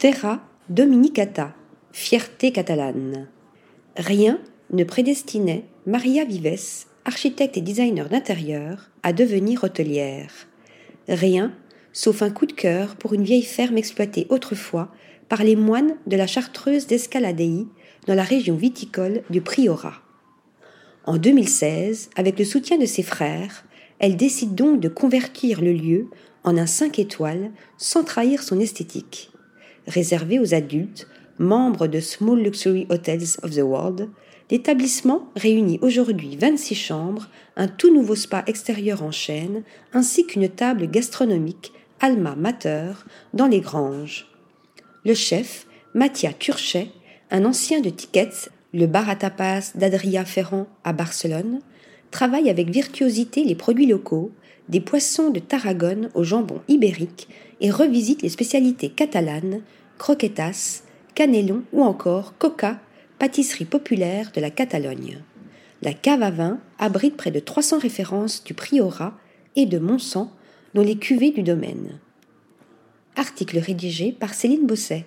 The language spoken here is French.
Terra Dominicata, fierté catalane. Rien ne prédestinait Maria Vives, architecte et designer d'intérieur, à devenir hôtelière. Rien, sauf un coup de cœur pour une vieille ferme exploitée autrefois par les moines de la chartreuse d'Escaladei, dans la région viticole du Priorat. En 2016, avec le soutien de ses frères, elle décide donc de convertir le lieu en un 5 étoiles sans trahir son esthétique. Réservé aux adultes, membres de Small Luxury Hotels of the World, l'établissement réunit aujourd'hui 26 chambres, un tout nouveau spa extérieur en chaîne, ainsi qu'une table gastronomique Alma Mater dans les granges. Le chef, Mathia Turchet, un ancien de Tickets, le bar à tapas d'Adria Ferrand à Barcelone, travaille avec virtuosité les produits locaux, des poissons de Tarragone au jambon ibérique et revisite les spécialités catalanes, croquetas, canelon ou encore coca, pâtisserie populaire de la Catalogne. La cave à vin abrite près de 300 références du Priorat et de Montsant, dont les cuvées du domaine. Article rédigé par Céline Bosset.